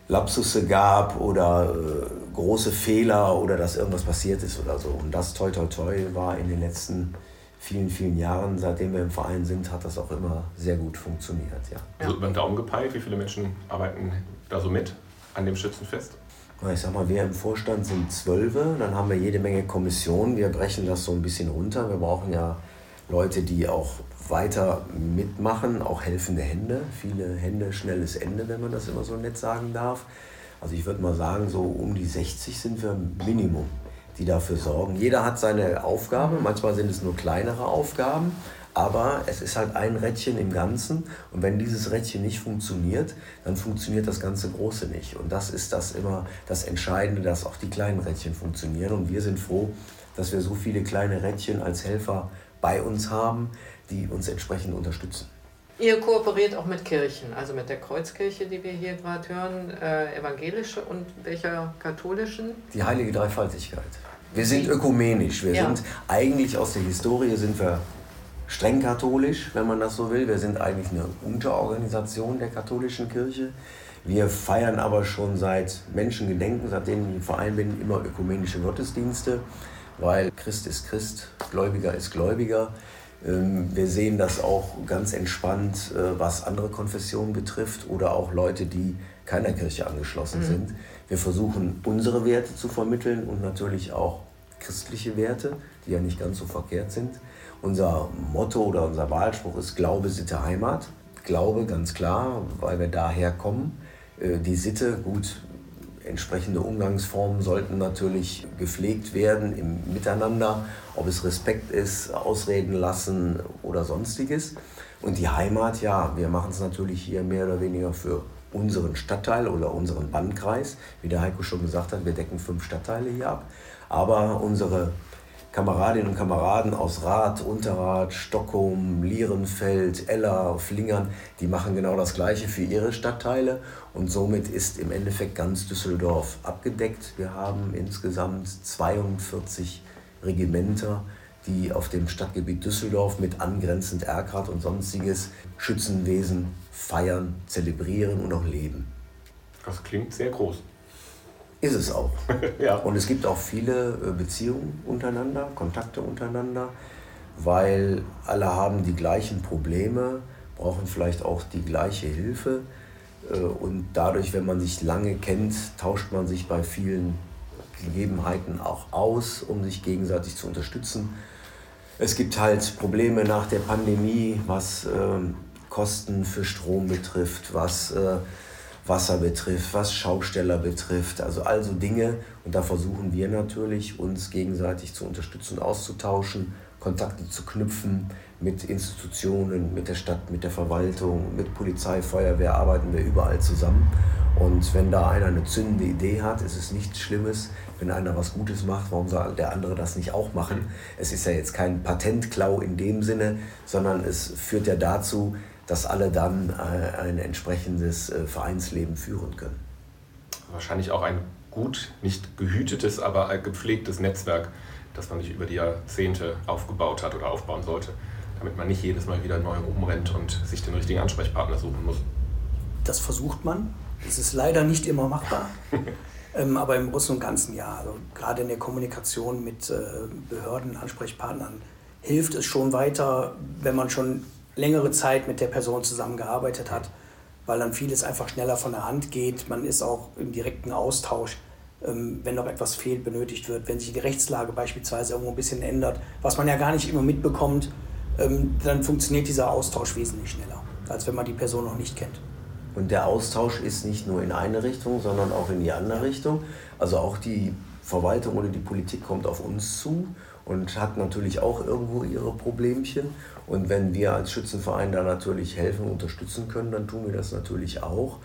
Lapsusse gab oder äh, große Fehler oder dass irgendwas passiert ist oder so. Und das toi toi toi war in den letzten vielen, vielen Jahren, seitdem wir im Verein sind, hat das auch immer sehr gut funktioniert. Ja. Also über den Daumen gepeilt, wie viele Menschen arbeiten da so mit an dem Schützenfest? Ich sag mal, wir im Vorstand sind zwölf, dann haben wir jede Menge Kommissionen. Wir brechen das so ein bisschen runter. Wir brauchen ja Leute, die auch weiter mitmachen, auch helfende Hände. Viele Hände, schnelles Ende, wenn man das immer so nett sagen darf. Also ich würde mal sagen, so um die 60 sind wir Minimum, die dafür sorgen. Jeder hat seine Aufgabe, manchmal sind es nur kleinere Aufgaben, aber es ist halt ein Rädchen im Ganzen und wenn dieses Rädchen nicht funktioniert, dann funktioniert das ganze Große nicht. Und das ist das immer das Entscheidende, dass auch die kleinen Rädchen funktionieren. Und wir sind froh, dass wir so viele kleine Rädchen als Helfer bei uns haben, die uns entsprechend unterstützen. Ihr kooperiert auch mit Kirchen, also mit der Kreuzkirche, die wir hier gerade hören, äh, evangelische und welcher katholischen? Die heilige Dreifaltigkeit. Wir sind ökumenisch. Wir ja. sind eigentlich aus der Historie sind wir streng katholisch, wenn man das so will. Wir sind eigentlich eine Unterorganisation der katholischen Kirche. Wir feiern aber schon seit Menschengedenken, seitdem ich im Verein bin, immer ökumenische Gottesdienste, weil Christ ist Christ, Gläubiger ist Gläubiger. Ähm, wir sehen das auch ganz entspannt, äh, was andere Konfessionen betrifft oder auch Leute, die keiner Kirche angeschlossen mhm. sind. Wir versuchen unsere Werte zu vermitteln und natürlich auch christliche Werte, die ja nicht ganz so verkehrt sind. Unser Motto oder unser Wahlspruch ist Glaube, Sitte, Heimat. Glaube ganz klar, weil wir daher kommen. Äh, die Sitte, gut, entsprechende Umgangsformen sollten natürlich gepflegt werden im Miteinander, ob es Respekt ist, Ausreden lassen oder sonstiges. Und die Heimat, ja, wir machen es natürlich hier mehr oder weniger für unseren Stadtteil oder unseren Bandkreis. Wie der Heiko schon gesagt hat, wir decken fünf Stadtteile hier ab. Aber unsere Kameradinnen und Kameraden aus Rath, Unterrath, Stockholm, Lierenfeld, Eller, Flingern, die machen genau das Gleiche für ihre Stadtteile und somit ist im Endeffekt ganz Düsseldorf abgedeckt. Wir haben insgesamt 42 Regimenter, die auf dem Stadtgebiet Düsseldorf mit angrenzend Erkrath und sonstiges Schützenwesen feiern, zelebrieren und auch leben. Das klingt sehr groß. Ist es auch. ja. Und es gibt auch viele äh, Beziehungen untereinander, Kontakte untereinander, weil alle haben die gleichen Probleme, brauchen vielleicht auch die gleiche Hilfe. Äh, und dadurch, wenn man sich lange kennt, tauscht man sich bei vielen Gegebenheiten auch aus, um sich gegenseitig zu unterstützen. Es gibt halt Probleme nach der Pandemie, was äh, Kosten für Strom betrifft, was äh, Wasser betrifft, was Schausteller betrifft, also also Dinge. Und da versuchen wir natürlich, uns gegenseitig zu unterstützen auszutauschen, Kontakte zu knüpfen mit Institutionen, mit der Stadt, mit der Verwaltung, mit Polizei, Feuerwehr, arbeiten wir überall zusammen. Und wenn da einer eine zündende Idee hat, ist es nichts Schlimmes. Wenn einer was Gutes macht, warum soll der andere das nicht auch machen? Es ist ja jetzt kein Patentklau in dem Sinne, sondern es führt ja dazu, dass alle dann äh, ein entsprechendes äh, Vereinsleben führen können. Wahrscheinlich auch ein gut, nicht gehütetes, aber gepflegtes Netzwerk, das man sich über die Jahrzehnte aufgebaut hat oder aufbauen sollte, damit man nicht jedes Mal wieder neu rumrennt und sich den richtigen Ansprechpartner suchen muss. Das versucht man. Das ist leider nicht immer machbar. ähm, aber im Großen und Ganzen ja. Also gerade in der Kommunikation mit äh, Behörden, Ansprechpartnern hilft es schon weiter, wenn man schon längere Zeit mit der Person zusammengearbeitet hat, weil dann vieles einfach schneller von der Hand geht. Man ist auch im direkten Austausch, ähm, wenn noch etwas fehlt, benötigt wird, wenn sich die Rechtslage beispielsweise irgendwo ein bisschen ändert, was man ja gar nicht immer mitbekommt, ähm, dann funktioniert dieser Austausch wesentlich schneller, als wenn man die Person noch nicht kennt. Und der Austausch ist nicht nur in eine Richtung, sondern auch in die andere ja. Richtung. Also auch die Verwaltung oder die Politik kommt auf uns zu und hat natürlich auch irgendwo ihre Problemchen. Und wenn wir als Schützenverein da natürlich helfen und unterstützen können, dann tun wir das natürlich auch.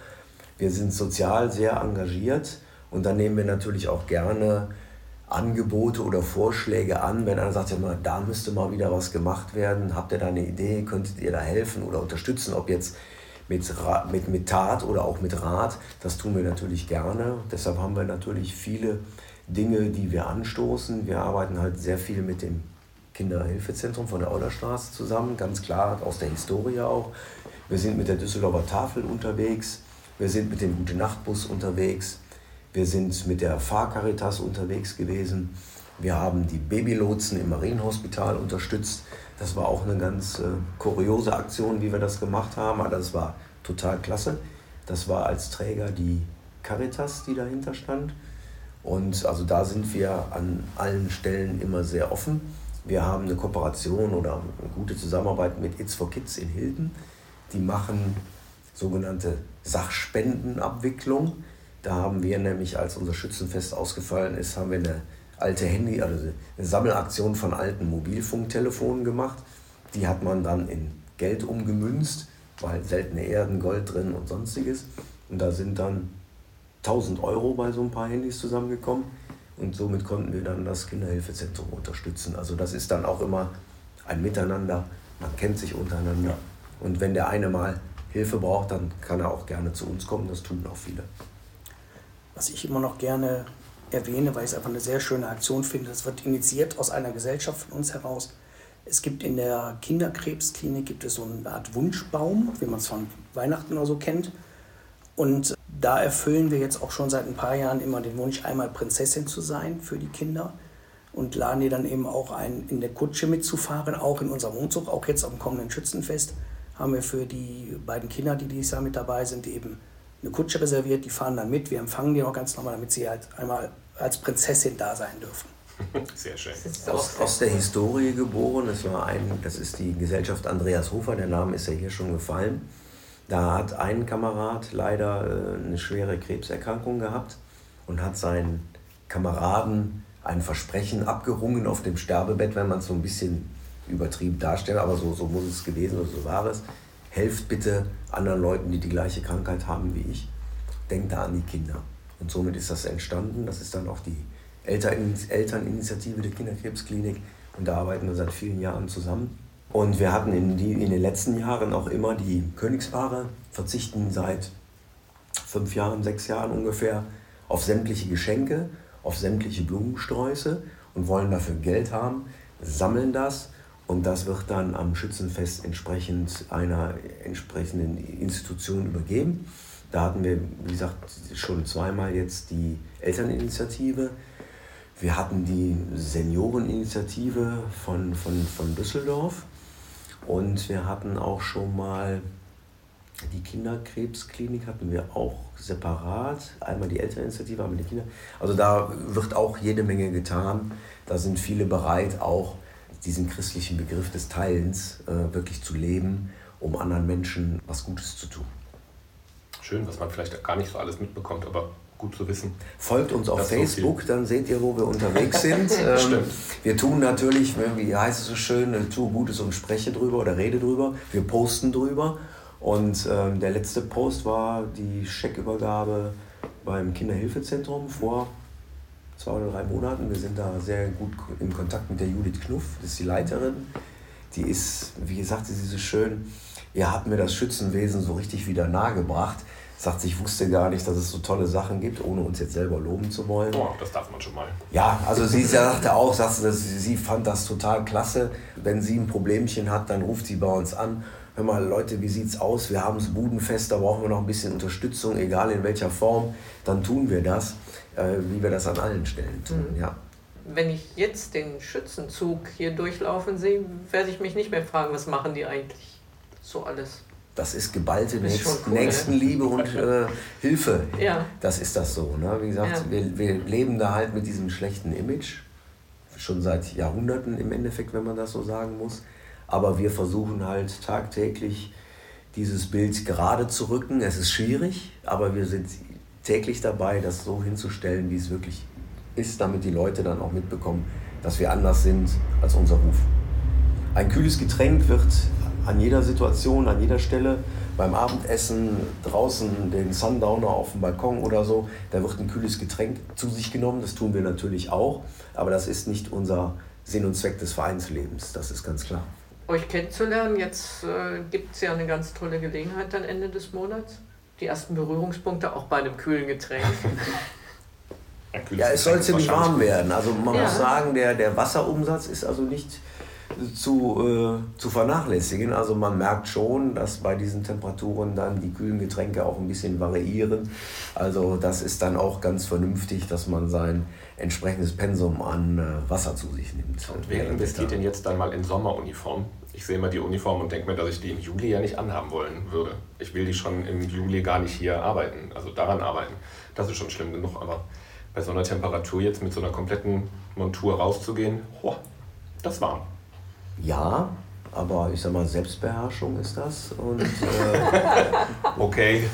Wir sind sozial sehr engagiert und dann nehmen wir natürlich auch gerne Angebote oder Vorschläge an, wenn einer sagt, ja, mal, da müsste mal wieder was gemacht werden, habt ihr da eine Idee, könntet ihr da helfen oder unterstützen, ob jetzt mit, mit, mit Tat oder auch mit Rat, das tun wir natürlich gerne. Deshalb haben wir natürlich viele Dinge, die wir anstoßen. Wir arbeiten halt sehr viel mit dem Kinderhilfezentrum von der Eulerstraße zusammen, ganz klar aus der Historie auch. Wir sind mit der Düsseldorfer Tafel unterwegs, wir sind mit dem Gute-Nacht-Bus unterwegs, wir sind mit der Fahrcaritas unterwegs gewesen, wir haben die Babylotsen im Marienhospital unterstützt. Das war auch eine ganz äh, kuriose Aktion, wie wir das gemacht haben, aber das war total klasse. Das war als Träger die Caritas, die dahinter stand. Und also da sind wir an allen Stellen immer sehr offen. Wir haben eine Kooperation oder eine gute Zusammenarbeit mit It's for Kids in Hilden. Die machen sogenannte Sachspendenabwicklung. Da haben wir nämlich, als unser Schützenfest ausgefallen ist, haben wir eine alte Handy, also eine Sammelaktion von alten Mobilfunktelefonen gemacht. Die hat man dann in Geld umgemünzt, weil seltene Erden, Gold drin und sonstiges. Und da sind dann 1000 Euro bei so ein paar Handys zusammengekommen und somit konnten wir dann das Kinderhilfezentrum unterstützen. Also das ist dann auch immer ein Miteinander, man kennt sich untereinander und wenn der eine mal Hilfe braucht, dann kann er auch gerne zu uns kommen, das tun auch viele. Was ich immer noch gerne erwähne, weil ich es einfach eine sehr schöne Aktion finde, das wird initiiert aus einer Gesellschaft von uns heraus. Es gibt in der Kinderkrebsklinik gibt es so eine Art Wunschbaum, wie man es von Weihnachten oder so kennt. Und da erfüllen wir jetzt auch schon seit ein paar Jahren immer den Wunsch, einmal Prinzessin zu sein für die Kinder und laden die dann eben auch ein, in der Kutsche mitzufahren, auch in unserem Umzug, auch jetzt am kommenden Schützenfest haben wir für die beiden Kinder, die dieses Jahr mit dabei sind, eben eine Kutsche reserviert. Die fahren dann mit, wir empfangen die auch ganz normal, damit sie halt einmal als Prinzessin da sein dürfen. Sehr schön. Aus, aus, der Historie geboren. Das, war ein, das ist die Gesellschaft Andreas Hofer, der Name ist ja hier schon gefallen. Da hat ein Kamerad leider äh, eine schwere Krebserkrankung gehabt und hat seinen Kameraden ein Versprechen abgerungen auf dem Sterbebett, wenn man es so ein bisschen übertrieben darstellt, aber so, so muss es gewesen oder so war es. Helft bitte anderen Leuten, die die gleiche Krankheit haben wie ich. Denkt da an die Kinder. Und somit ist das entstanden. Das ist dann auch die Elterninitiative der Kinderkrebsklinik. Und da arbeiten wir seit vielen Jahren zusammen. Und wir hatten in, die, in den letzten Jahren auch immer die Königspaare, verzichten seit fünf Jahren, sechs Jahren ungefähr auf sämtliche Geschenke, auf sämtliche Blumensträuße und wollen dafür Geld haben, sammeln das und das wird dann am Schützenfest entsprechend einer entsprechenden Institution übergeben. Da hatten wir, wie gesagt, schon zweimal jetzt die Elterninitiative. Wir hatten die Senioreninitiative von, von, von Düsseldorf. Und wir hatten auch schon mal die Kinderkrebsklinik hatten wir auch separat. Einmal die Elterninitiative, einmal die Kinder. Also da wird auch jede Menge getan. Da sind viele bereit, auch diesen christlichen Begriff des Teilens äh, wirklich zu leben, um anderen Menschen was Gutes zu tun. Schön, was man vielleicht gar nicht so alles mitbekommt, aber gut zu wissen. Folgt uns auf Facebook, so dann seht ihr, wo wir unterwegs sind. ähm, Stimmt. Wir tun natürlich, wie heißt es so schön, tue Gutes und spreche drüber oder rede drüber. Wir posten drüber. Und ähm, der letzte Post war die Scheckübergabe beim Kinderhilfezentrum vor zwei oder drei Monaten. Wir sind da sehr gut im Kontakt mit der Judith Knuff, das ist die Leiterin. Die ist, wie gesagt, sie ist so schön, ihr habt mir das Schützenwesen so richtig wieder nahegebracht. Sagt, ich wusste gar nicht, dass es so tolle Sachen gibt, ohne uns jetzt selber loben zu wollen. Oh, das darf man schon mal. Ja, also sie sagte auch, sagte, sie fand das total klasse. Wenn sie ein Problemchen hat, dann ruft sie bei uns an. Hör mal, Leute, wie sieht's aus? Wir haben es budenfest, da brauchen wir noch ein bisschen Unterstützung, egal in welcher Form, dann tun wir das äh, wie wir das an allen Stellen tun. Mhm. Ja. Wenn ich jetzt den Schützenzug hier durchlaufen sehe, werde ich mich nicht mehr fragen, was machen die eigentlich so alles. Das ist geballte das ist cool, Nächstenliebe ja. und äh, Hilfe. Ja. Das ist das so. Ne? Wie gesagt, ja. wir, wir leben da halt mit diesem schlechten Image. Schon seit Jahrhunderten im Endeffekt, wenn man das so sagen muss. Aber wir versuchen halt tagtäglich dieses Bild gerade zu rücken. Es ist schwierig, aber wir sind täglich dabei, das so hinzustellen, wie es wirklich ist, damit die Leute dann auch mitbekommen, dass wir anders sind als unser Ruf. Ein kühles Getränk wird an jeder Situation, an jeder Stelle, beim Abendessen, draußen den Sundowner auf dem Balkon oder so, da wird ein kühles Getränk zu sich genommen. Das tun wir natürlich auch, aber das ist nicht unser Sinn und Zweck des Vereinslebens, das ist ganz klar. Euch kennenzulernen, jetzt äh, gibt es ja eine ganz tolle Gelegenheit am Ende des Monats die ersten Berührungspunkte auch bei einem kühlen Getränk. ja, es soll ziemlich warm werden. Also man ja. muss sagen, der, der Wasserumsatz ist also nicht zu, äh, zu vernachlässigen. Also man merkt schon, dass bei diesen Temperaturen dann die kühlen Getränke auch ein bisschen variieren. Also das ist dann auch ganz vernünftig, dass man sein entsprechendes Pensum an äh, Wasser zu sich nimmt. Und wer investiert denn jetzt dann mal in Sommeruniform? ich sehe immer die Uniform und denke mir, dass ich die im Juli ja nicht anhaben wollen würde. Ich will die schon im Juli gar nicht hier arbeiten, also daran arbeiten. Das ist schon schlimm genug, aber bei so einer Temperatur jetzt mit so einer kompletten Montur rauszugehen, oh, das warm. Ja, aber ich sag mal, Selbstbeherrschung ist das. Und, äh, okay.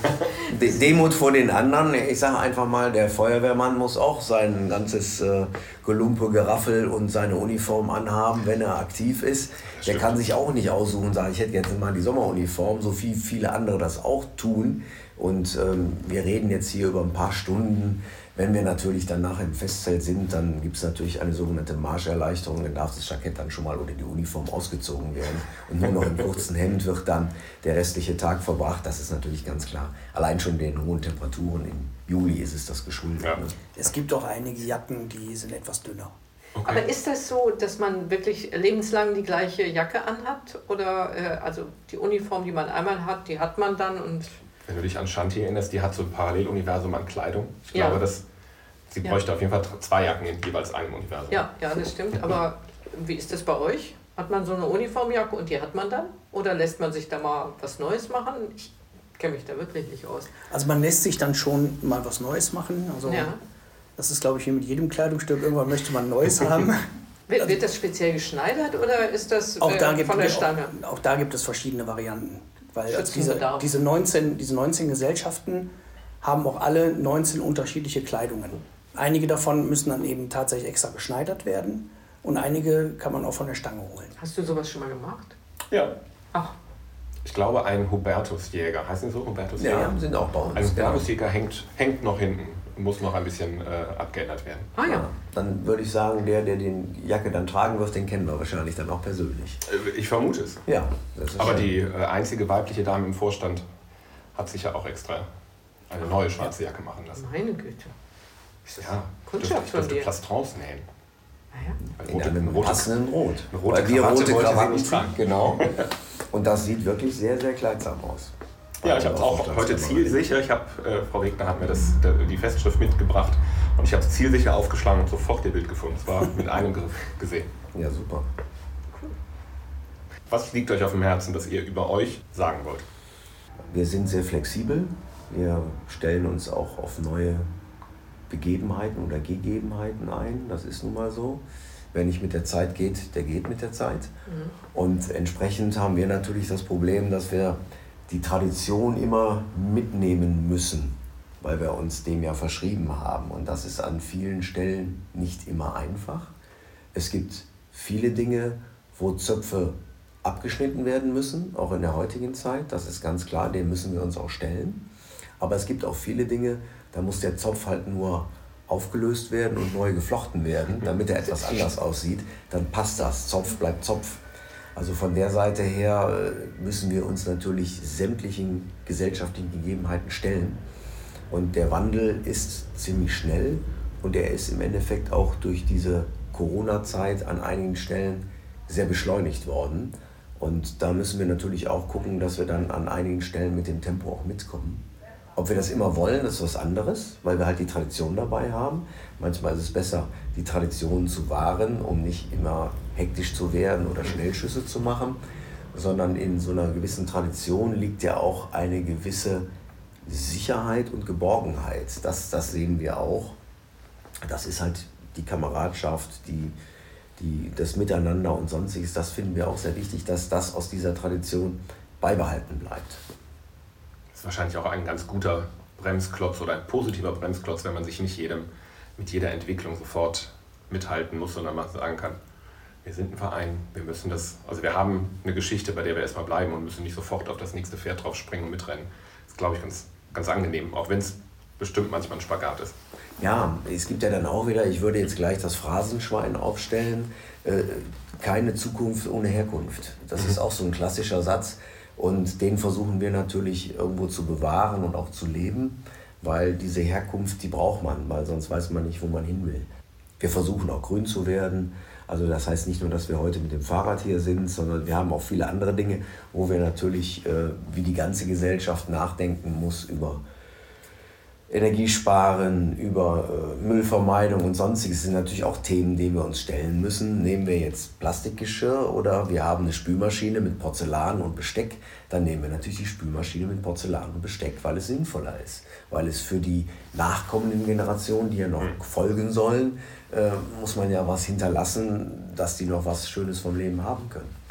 Demut vor den anderen. Ich sage einfach mal, der Feuerwehrmann muss auch sein ganzes äh, Gelumpe, Geraffel und seine Uniform anhaben, wenn er aktiv ist. Der kann sich auch nicht aussuchen und sagen, ich hätte jetzt mal die Sommeruniform, so wie viele andere das auch tun. Und ähm, wir reden jetzt hier über ein paar Stunden. Wenn wir natürlich dann nachher im Festzelt sind, dann gibt es natürlich eine sogenannte Marscherleichterung. Dann darf das Jackett dann schon mal oder die Uniform ausgezogen werden. Und nur noch im kurzen Hemd wird dann der restliche Tag verbracht. Das ist natürlich ganz klar. Allein schon den hohen Temperaturen im Juli ist es das geschuldet. Ja. Ne? Es gibt auch einige Jacken, die sind etwas dünner. Okay. Aber ist das so, dass man wirklich lebenslang die gleiche Jacke anhat? Oder äh, also die Uniform, die man einmal hat, die hat man dann und Wenn du dich an Shanti erinnerst, die hat so ein Paralleluniversum an Kleidung. Ich ja. glaube, dass sie ja. bräuchte auf jeden Fall zwei Jacken in jeweils einem Universum. Ja, ja, das stimmt. Aber wie ist das bei euch? Hat man so eine Uniformjacke und die hat man dann? Oder lässt man sich da mal was Neues machen? Ich kenne mich da wirklich nicht aus. Also man lässt sich dann schon mal was Neues machen. Also ja. das ist, glaube ich, wie mit jedem Kleidungsstück. Irgendwann möchte man Neues haben. Wird, wird, das speziell geschneidert oder ist das auch da äh, gibt, von der Stange? Auch, auch, da gibt es verschiedene Varianten. Weil also diese, diese, 19, diese 19 Gesellschaften haben auch alle 19 unterschiedliche Kleidungen. Einige davon müssen dann eben tatsächlich extra geschneidert werden und einige kann man auch von der Stange holen. Hast du sowas schon mal gemacht? Ja. Ach. Ich glaube, ein Hubertusjäger, heißt das so? Hubertusjäger? Ja, sind auch bei uns. Ein Hubertusjäger hängt, hängt noch hinten, muss noch ein bisschen äh, abgeändert werden. Ah ja. Dann würde ich sagen, der, der den Jacke dann tragen wird, den kennen wir wahrscheinlich dann auch persönlich. Äh, ich vermute es. Ja. Aber schön. die äh, einzige weibliche Dame im Vorstand hat sich ja auch extra eine neue schwarze Jacke machen lassen. Meine Güte. Ja, Kundschaft ich dürfte Plastrons nähen. Ah ja. In einem rote, passenden Rot. Eine rote Weil wir rote Krawatten tragen. Genau. Und das sieht wirklich sehr, sehr kleidsam aus. Ja, ich habe es auch heute zielsicher. Ich habe, äh, Frau Wegner hat mir das, die Festschrift mitgebracht und ich habe es zielsicher aufgeschlagen und sofort ihr Bild gefunden. Es war mit einem Griff gesehen. Ja, super. Was liegt euch auf dem Herzen, das ihr über euch sagen wollt? Wir sind sehr flexibel. Wir stellen uns auch auf neue Begebenheiten oder Gegebenheiten ein. Das ist nun mal so. Wer nicht mit der Zeit geht, der geht mit der Zeit. Mhm. Und entsprechend haben wir natürlich das Problem, dass wir die Tradition immer mitnehmen müssen, weil wir uns dem ja verschrieben haben. Und das ist an vielen Stellen nicht immer einfach. Es gibt viele Dinge, wo Zöpfe abgeschnitten werden müssen, auch in der heutigen Zeit. Das ist ganz klar, dem müssen wir uns auch stellen. Aber es gibt auch viele Dinge, da muss der Zopf halt nur aufgelöst werden und neu geflochten werden, damit er etwas anders aussieht. Dann passt das. Zopf bleibt Zopf. Also von der Seite her äh, müssen wir uns natürlich sämtlichen gesellschaftlichen Gegebenheiten stellen. Und der Wandel ist ziemlich schnell und er ist im Endeffekt auch durch diese Corona-Zeit an einigen Stellen sehr beschleunigt worden. Und da müssen wir natürlich auch gucken, dass wir dann an einigen Stellen mit dem Tempo auch mitkommen. Ob wir das immer wollen, ist was anderes, weil wir halt die Tradition dabei haben. Manchmal ist es besser, die Tradition zu wahren, um nicht immer hektisch zu werden oder Schnellschüsse zu machen, sondern in so einer gewissen Tradition liegt ja auch eine gewisse Sicherheit und Geborgenheit. Das, das sehen wir auch. Das ist halt die Kameradschaft, die, die, das Miteinander und sonstiges. Das finden wir auch sehr wichtig, dass das aus dieser Tradition beibehalten bleibt ist wahrscheinlich auch ein ganz guter Bremsklotz oder ein positiver Bremsklotz, wenn man sich nicht jedem, mit jeder Entwicklung sofort mithalten muss, sondern man sagen kann, wir sind ein Verein, wir müssen das, also wir haben eine Geschichte, bei der wir erstmal bleiben und müssen nicht sofort auf das nächste Pferd drauf springen und mitrennen. Das ist, glaube ich, ganz, ganz angenehm, auch wenn es bestimmt manchmal ein Spagat ist. Ja, es gibt ja dann auch wieder, ich würde jetzt gleich das Phrasenschwein aufstellen, äh, keine Zukunft ohne Herkunft. Das mhm. ist auch so ein klassischer Satz. Und den versuchen wir natürlich irgendwo zu bewahren und auch zu leben, weil diese Herkunft, die braucht man, weil sonst weiß man nicht, wo man hin will. Wir versuchen auch grün zu werden. Also das heißt nicht nur, dass wir heute mit dem Fahrrad hier sind, sondern wir haben auch viele andere Dinge, wo wir natürlich äh, wie die ganze Gesellschaft nachdenken muss über Energiesparen, über äh, Müllvermeidung und sonstiges sind natürlich auch Themen, denen wir uns stellen müssen. Nehmen wir jetzt Plastikgeschirr oder wir haben eine Spülmaschine mit Porzellan und Besteck, dann nehmen wir natürlich die Spülmaschine mit Porzellan und Besteck, weil es sinnvoller ist. Weil es für die nachkommenden Generationen, die ja noch mhm. folgen sollen, äh, muss man ja was hinterlassen, dass die noch was Schönes vom Leben haben können.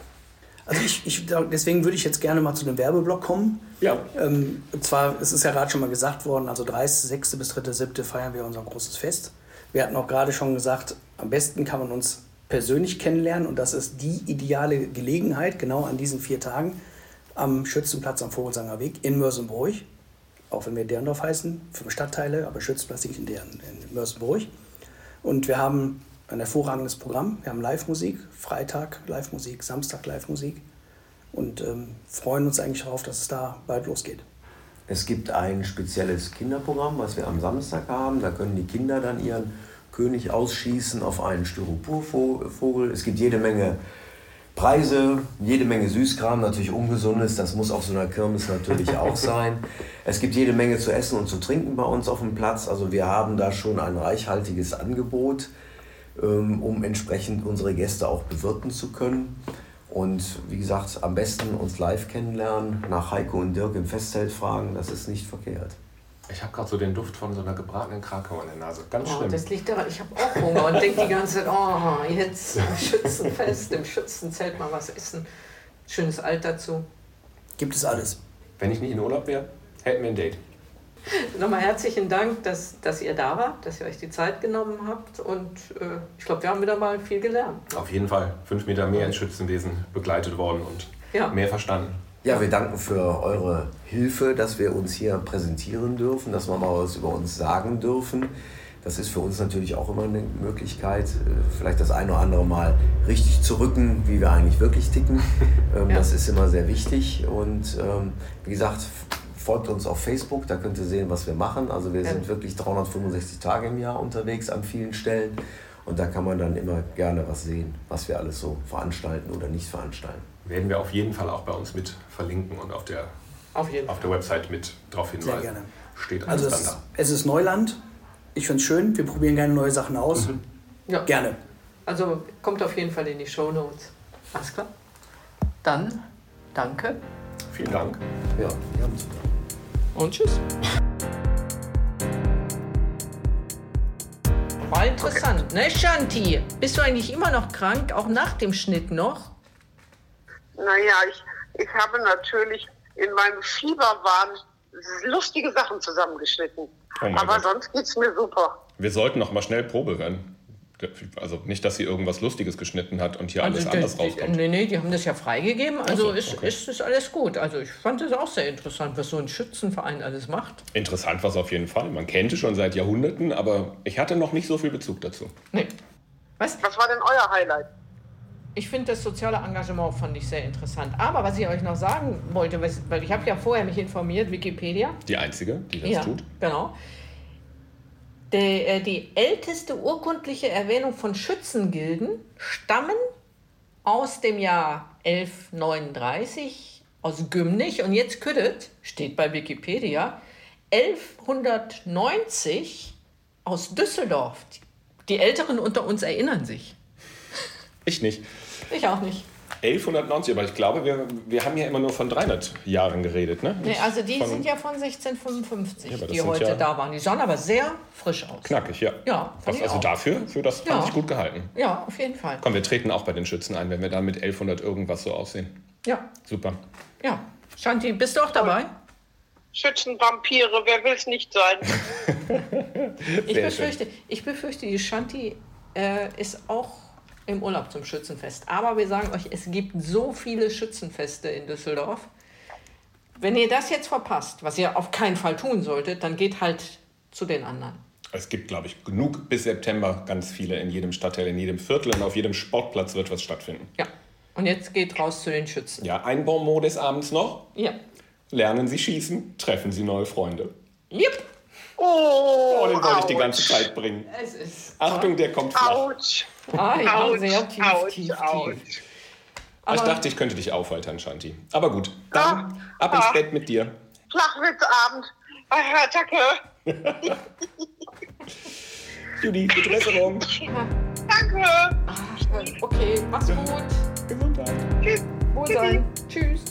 Also ich, ich, deswegen würde ich jetzt gerne mal zu dem Werbeblock kommen. Ja. Ähm, und zwar, es ist ja gerade schon mal gesagt worden, also 30.06. bis 3.07. feiern wir unser großes Fest. Wir hatten auch gerade schon gesagt, am besten kann man uns persönlich kennenlernen und das ist die ideale Gelegenheit, genau an diesen vier Tagen am Schützenplatz am Vogelsanger Weg in Mörsenbruch. Auch wenn wir Derndorf heißen, fünf Stadtteile, aber Schützenplatz liegt in, Dern, in Mörsenbruch. Und wir haben ein hervorragendes Programm. Wir haben Live-Musik, Freitag Live-Musik, Samstag Live-Musik und ähm, freuen uns eigentlich darauf, dass es da bald losgeht. Es gibt ein spezielles Kinderprogramm, was wir am Samstag haben. Da können die Kinder dann ihren König ausschießen auf einen Styroporvogel. Es gibt jede Menge Preise, jede Menge Süßkram, natürlich ungesundes, das muss auf so einer Kirmes natürlich auch sein. Es gibt jede Menge zu essen und zu trinken bei uns auf dem Platz. Also wir haben da schon ein reichhaltiges Angebot, ähm, um entsprechend unsere Gäste auch bewirten zu können. Und wie gesagt, am besten uns live kennenlernen, nach Heiko und Dirk im Festzelt fragen, das ist nicht verkehrt. Ich habe gerade so den Duft von so einer gebratenen Krakau in der Nase. Ganz Oh, schlimm. das liegt daran, ich habe auch Hunger und denke die ganze Zeit, oh, jetzt im Schützenfest, im Schützenzelt mal was essen. Schönes Alt dazu. Gibt es alles. Wenn ich nicht in Urlaub wäre, hätten wir ein Date. Nochmal herzlichen Dank, dass, dass ihr da wart, dass ihr euch die Zeit genommen habt und äh, ich glaube, wir haben wieder mal viel gelernt. Auf jeden Fall. Fünf Meter mehr ins Schützenwesen begleitet worden und Ja. mehr verstanden. Ja, wir danken für eure Hilfe, dass wir uns hier präsentieren dürfen, dass wir mal was über uns sagen dürfen. Das ist für uns natürlich auch immer eine Möglichkeit, äh, vielleicht das eine oder andere Mal richtig zu rücken, wie wir eigentlich wirklich ticken. Ähm, Ja. Das ist immer sehr wichtig. Und ähm, wie gesagt, folgt uns auf Facebook, da könnt ihr sehen, was wir machen. Also wir Ja. sind wirklich 365 Tage im Jahr unterwegs an vielen Stellen. Und da kann man dann immer gerne was sehen, was wir alles so veranstalten oder nicht veranstalten. Werden wir auf jeden Fall auch bei uns mit verlinken und auf der, Auf jeden auf der Website mit drauf hinweisen. Sehr gerne. Steht alles Also dann es, da. es ist Neuland. Ich finde es schön. Wir probieren gerne neue Sachen aus. Ja. Gerne. Also kommt auf jeden Fall in die Show Notes. Alles klar? Dann danke Vielen Dank. Ja, wir haben es. und tschüss. War interessant, ne, Shanti? Bist du eigentlich immer noch krank, auch nach dem Schnitt noch? Naja, ich, ich habe natürlich in meinem Fieberwahn lustige Sachen zusammengeschnitten. Oh Aber Gott. sonst geht's mir super. Wir sollten noch mal schnell Probe hören. Also nicht, dass sie irgendwas Lustiges geschnitten hat und hier alles Also, anders rauskommt. Nee, nee, die haben das ja freigegeben. Also so, ist, okay. ist, ist alles gut. Also ich fand das auch sehr interessant, was so ein Schützenverein alles macht. Interessant war es auf jeden Fall. Man kennt es schon seit Jahrhunderten, aber ich hatte noch nicht so viel Bezug dazu. Nee. Was? Was war denn euer Highlight? Ich finde das soziale Engagement fand ich sehr interessant. Aber was ich euch noch sagen wollte, weil ich habe ja vorher mich informiert, Wikipedia. Die einzige, die das ja, tut. genau. Die, äh, die älteste urkundliche Erwähnung von Schützengilden stammen aus dem Jahr 1139 aus Gümnich und jetzt küttet, steht bei Wikipedia, 1190 aus Düsseldorf. Die Älteren unter uns erinnern sich. Ich nicht. Ich auch nicht. 1190, aber ich glaube, wir, wir haben ja immer nur von 300 Jahren geredet, ne? Nee, also die Von- sind ja von 1655, Ja, die heute ja- da waren. Die sahen aber sehr frisch aus. Knackig, ja. Ja, Was, also auch. dafür, für das Ja. fand ich gut gehalten. Ja, auf jeden Fall. Komm, wir treten auch bei den Schützen ein, wenn wir da mit 1100 irgendwas so aussehen. Ja, Super. ja. Shanti, bist du auch dabei? Schützenvampire, wer will's nicht sein? Ich befürchte, ich befürchte, die Shanti äh, ist auch im Urlaub zum Schützenfest. Aber wir sagen euch, es gibt so viele Schützenfeste in Düsseldorf. Wenn ihr das jetzt verpasst, was ihr auf keinen Fall tun solltet, dann geht halt zu den anderen. Es gibt, glaube ich, genug bis September ganz viele in jedem Stadtteil, in jedem Viertel und auf jedem Sportplatz wird was stattfinden. Ja. Und jetzt geht raus zu den Schützen. Ja, ein Bonmot des Abends noch. Ja. Lernen Sie schießen, treffen Sie neue Freunde. Yep. Oh, Oh, den wollte ich die ouch. ganze Zeit bringen. Es ist. Achtung, der kommt flach. Autsch. Ah, ja, Autsch, sehr tief, Autsch, tief, Autsch. tief. ich Aber- dachte, ich könnte dich aufheitern, Shanti. Aber gut, dann Ah, ab ins ah. Bett mit dir. Flachwitzabend. Ah, danke. Judy, gute Besserung. Danke. Okay, mach's gut. Gesundheit. Tschüss. Wohlsein. Tschüss.